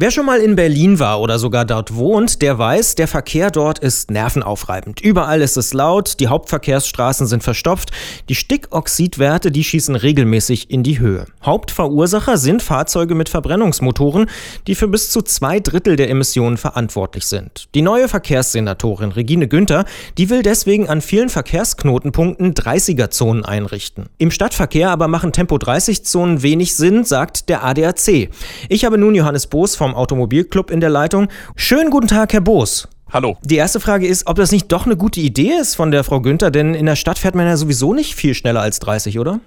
Wer schon mal in Berlin war oder sogar dort wohnt, der weiß, der Verkehr dort ist nervenaufreibend. Überall ist es laut, die Hauptverkehrsstraßen sind verstopft, die Stickoxidwerte, die schießen regelmäßig in die Höhe. Hauptverursacher sind Fahrzeuge mit Verbrennungsmotoren, die für bis zu zwei Drittel der Emissionen verantwortlich sind. Die neue Verkehrssenatorin Regine Günther, die will deswegen an vielen Verkehrsknotenpunkten 30er-Zonen einrichten. Im Stadtverkehr aber machen Tempo-30-Zonen wenig Sinn, sagt der ADAC. Ich habe nun Johannes Boos vom vom Automobilclub in der Leitung. Schönen guten Tag, Herr Boos. Hallo. Die erste Frage ist, ob das nicht doch eine gute Idee ist von der Frau Günther, denn in der Stadt fährt man ja sowieso nicht viel schneller als 30, oder?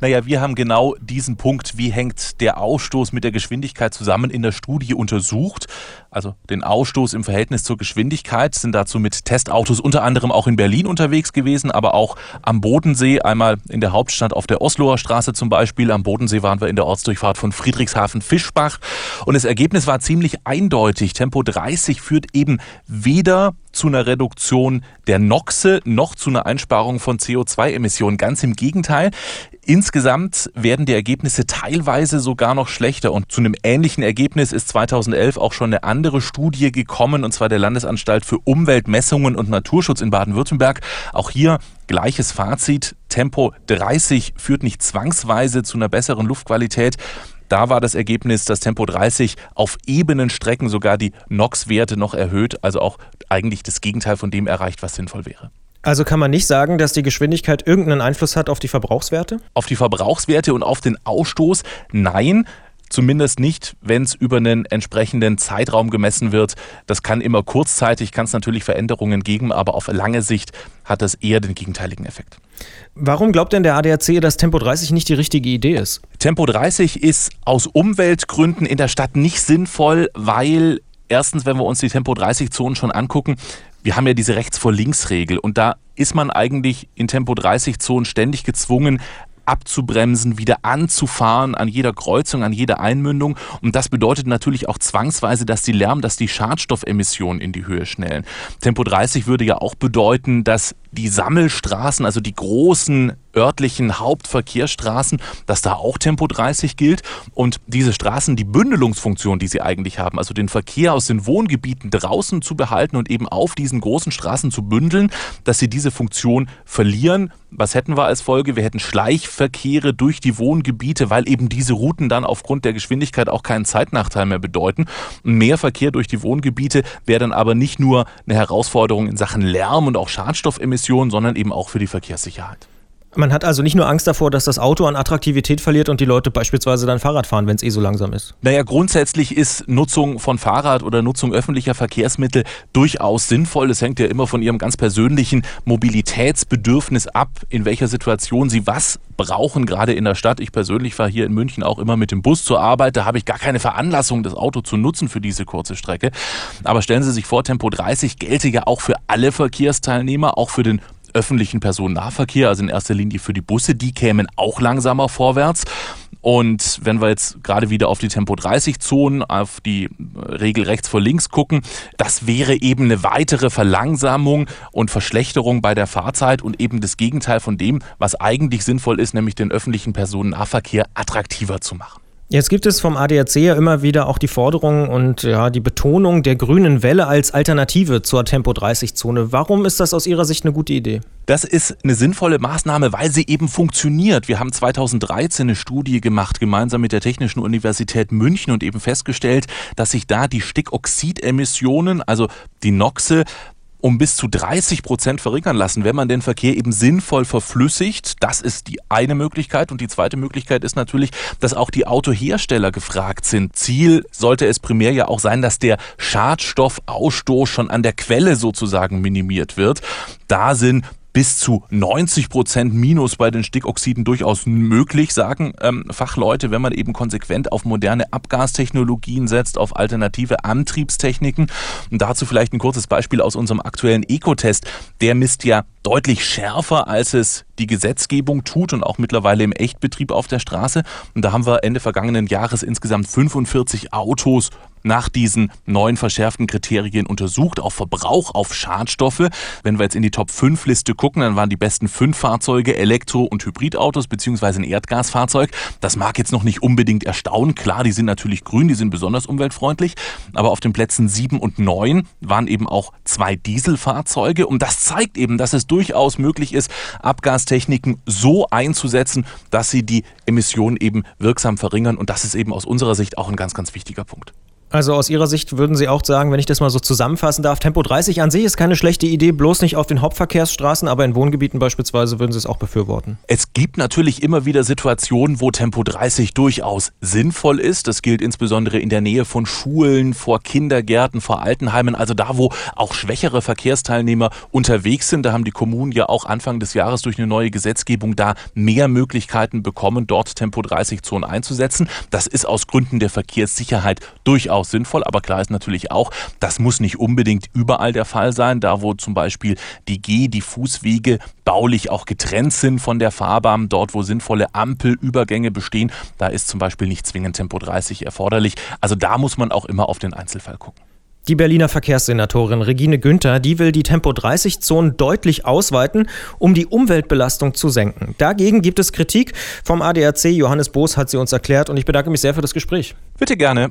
Naja, wir haben genau diesen Punkt, wie hängt der Ausstoß mit der Geschwindigkeit zusammen, in der Studie untersucht. Also den Ausstoß im Verhältnis zur Geschwindigkeit sind dazu mit Testautos unter anderem auch in Berlin unterwegs gewesen, aber auch am Bodensee, einmal in der Hauptstadt auf der Osloer Straße zum Beispiel. Am Bodensee waren wir in der Ortsdurchfahrt von Friedrichshafen-Fischbach. Und das Ergebnis war ziemlich eindeutig. Tempo 30 führt eben weder zu einer Reduktion der Noxe noch zu einer Einsparung von CO2-Emissionen. Ganz im Gegenteil. Insgesamt werden die Ergebnisse teilweise sogar noch schlechter. Und zu einem ähnlichen Ergebnis ist 2011 auch schon eine andere Studie gekommen, und zwar der Landesanstalt für Umweltmessungen und Naturschutz in Baden-Württemberg. Auch hier gleiches Fazit. Tempo 30 führt nicht zwangsweise zu einer besseren Luftqualität. Da war das Ergebnis, dass Tempo 30 auf ebenen Strecken sogar die NOx-Werte noch erhöht, also auch eigentlich das Gegenteil von dem erreicht, was sinnvoll wäre. Also kann man nicht sagen, dass die Geschwindigkeit irgendeinen Einfluss hat auf die Verbrauchswerte? Auf die Verbrauchswerte und auf den Ausstoß? Nein. Zumindest nicht, wenn es über einen entsprechenden Zeitraum gemessen wird. Das kann immer kurzzeitig, kann es natürlich Veränderungen geben, aber auf lange Sicht hat das eher den gegenteiligen Effekt. Warum glaubt denn der ADAC, dass Tempo 30 nicht die richtige Idee ist? Tempo 30 ist aus Umweltgründen in der Stadt nicht sinnvoll, weil erstens, wenn wir uns die Tempo 30 Zonen schon angucken, wir haben ja diese Rechts vor Links Regel und da ist man eigentlich in Tempo 30 Zonen ständig gezwungen, abzubremsen, wieder anzufahren an jeder Kreuzung, an jeder Einmündung. Und das bedeutet natürlich auch zwangsweise, dass die Lärm, dass die Schadstoffemissionen in die Höhe schnellen. Tempo 30 würde ja auch bedeuten, dass die Sammelstraßen, also die großen örtlichen Hauptverkehrsstraßen, dass da auch Tempo 30 gilt und diese Straßen die Bündelungsfunktion, die sie eigentlich haben, also den Verkehr aus den Wohngebieten draußen zu behalten und eben auf diesen großen Straßen zu bündeln, dass sie diese Funktion verlieren. Was hätten wir als Folge? Wir hätten Schleichverkehre durch die Wohngebiete, weil eben diese Routen dann aufgrund der Geschwindigkeit auch keinen Zeitnachteil mehr bedeuten. mehr Verkehr durch die Wohngebiete wäre dann aber nicht nur eine Herausforderung in Sachen Lärm und auch Schadstoffemissionen, Emissionen, sondern eben auch für die Verkehrssicherheit. Man hat also nicht nur Angst davor, dass das Auto an Attraktivität verliert und die Leute beispielsweise dann Fahrrad fahren, wenn es eh so langsam ist. Naja, grundsätzlich ist Nutzung von Fahrrad oder Nutzung öffentlicher Verkehrsmittel durchaus sinnvoll. Es hängt ja immer von Ihrem ganz persönlichen Mobilitätsbedürfnis ab, in welcher Situation Sie was brauchen, gerade in der Stadt. Ich persönlich fahre hier in München auch immer mit dem Bus zur Arbeit. Da habe ich gar keine Veranlassung, das Auto zu nutzen für diese kurze Strecke. Aber stellen Sie sich vor, Tempo 30 gelte ja auch für alle Verkehrsteilnehmer, auch für den öffentlichen Personennahverkehr, also in erster Linie für die Busse, die kämen auch langsamer vorwärts. Und wenn wir jetzt gerade wieder auf die Tempo 30 Zonen, auf die Regel rechts vor links gucken, das wäre eben eine weitere Verlangsamung und Verschlechterung bei der Fahrzeit und eben das Gegenteil von dem, was eigentlich sinnvoll ist, nämlich den öffentlichen Personennahverkehr attraktiver zu machen. Jetzt gibt es vom ADAC ja immer wieder auch die Forderung und ja, die Betonung der grünen Welle als Alternative zur Tempo-30-Zone. Warum ist das aus Ihrer Sicht eine gute Idee? Das ist eine sinnvolle Maßnahme, weil sie eben funktioniert. Wir haben 2013 eine Studie gemacht, gemeinsam mit der Technischen Universität München und eben festgestellt, dass sich da die Stickoxidemissionen, also die Noxe, um bis zu 30 Prozent verringern lassen, wenn man den Verkehr eben sinnvoll verflüssigt. Das ist die eine Möglichkeit. Und die zweite Möglichkeit ist natürlich, dass auch die Autohersteller gefragt sind. Ziel sollte es primär ja auch sein, dass der Schadstoffausstoß schon an der Quelle sozusagen minimiert wird. Da sind bis zu 90 Prozent Minus bei den Stickoxiden durchaus möglich, sagen ähm, Fachleute, wenn man eben konsequent auf moderne Abgastechnologien setzt, auf alternative Antriebstechniken. Und dazu vielleicht ein kurzes Beispiel aus unserem aktuellen Ecotest. Der misst ja deutlich schärfer, als es die Gesetzgebung tut und auch mittlerweile im Echtbetrieb auf der Straße. Und da haben wir Ende vergangenen Jahres insgesamt 45 Autos nach diesen neuen verschärften Kriterien untersucht, auf Verbrauch, auf Schadstoffe. Wenn wir jetzt in die Top 5 Liste gucken, dann waren die besten fünf Fahrzeuge Elektro- und Hybridautos beziehungsweise ein Erdgasfahrzeug. Das mag jetzt noch nicht unbedingt erstaunen. Klar, die sind natürlich grün, die sind besonders umweltfreundlich. Aber auf den Plätzen 7 und 9 waren eben auch zwei Dieselfahrzeuge. Und das zeigt eben, dass es durchaus möglich ist, Abgastechniken so einzusetzen, dass sie die Emissionen eben wirksam verringern. Und das ist eben aus unserer Sicht auch ein ganz, ganz wichtiger Punkt. Also aus Ihrer Sicht würden Sie auch sagen, wenn ich das mal so zusammenfassen darf, Tempo 30 an sich ist keine schlechte Idee, bloß nicht auf den Hauptverkehrsstraßen, aber in Wohngebieten beispielsweise würden Sie es auch befürworten. Es gibt natürlich immer wieder Situationen, wo Tempo 30 durchaus sinnvoll ist. Das gilt insbesondere in der Nähe von Schulen, vor Kindergärten, vor Altenheimen, also da, wo auch schwächere Verkehrsteilnehmer unterwegs sind. Da haben die Kommunen ja auch Anfang des Jahres durch eine neue Gesetzgebung da mehr Möglichkeiten bekommen, dort Tempo 30 Zonen einzusetzen. Das ist aus Gründen der Verkehrssicherheit durchaus durchaus sinnvoll, aber klar ist natürlich auch, das muss nicht unbedingt überall der Fall sein. Da, wo zum Beispiel die Geh-, die Fußwege baulich auch getrennt sind von der Fahrbahn, dort, wo sinnvolle Ampelübergänge bestehen, da ist zum Beispiel nicht zwingend Tempo 30 erforderlich. Also da muss man auch immer auf den Einzelfall gucken. Die Berliner Verkehrssenatorin Regine Günther, die will die Tempo-30-Zonen deutlich ausweiten, um die Umweltbelastung zu senken. Dagegen gibt es Kritik. Vom ADAC Johannes Boos hat sie uns erklärt und ich bedanke mich sehr für das Gespräch. Bitte gerne.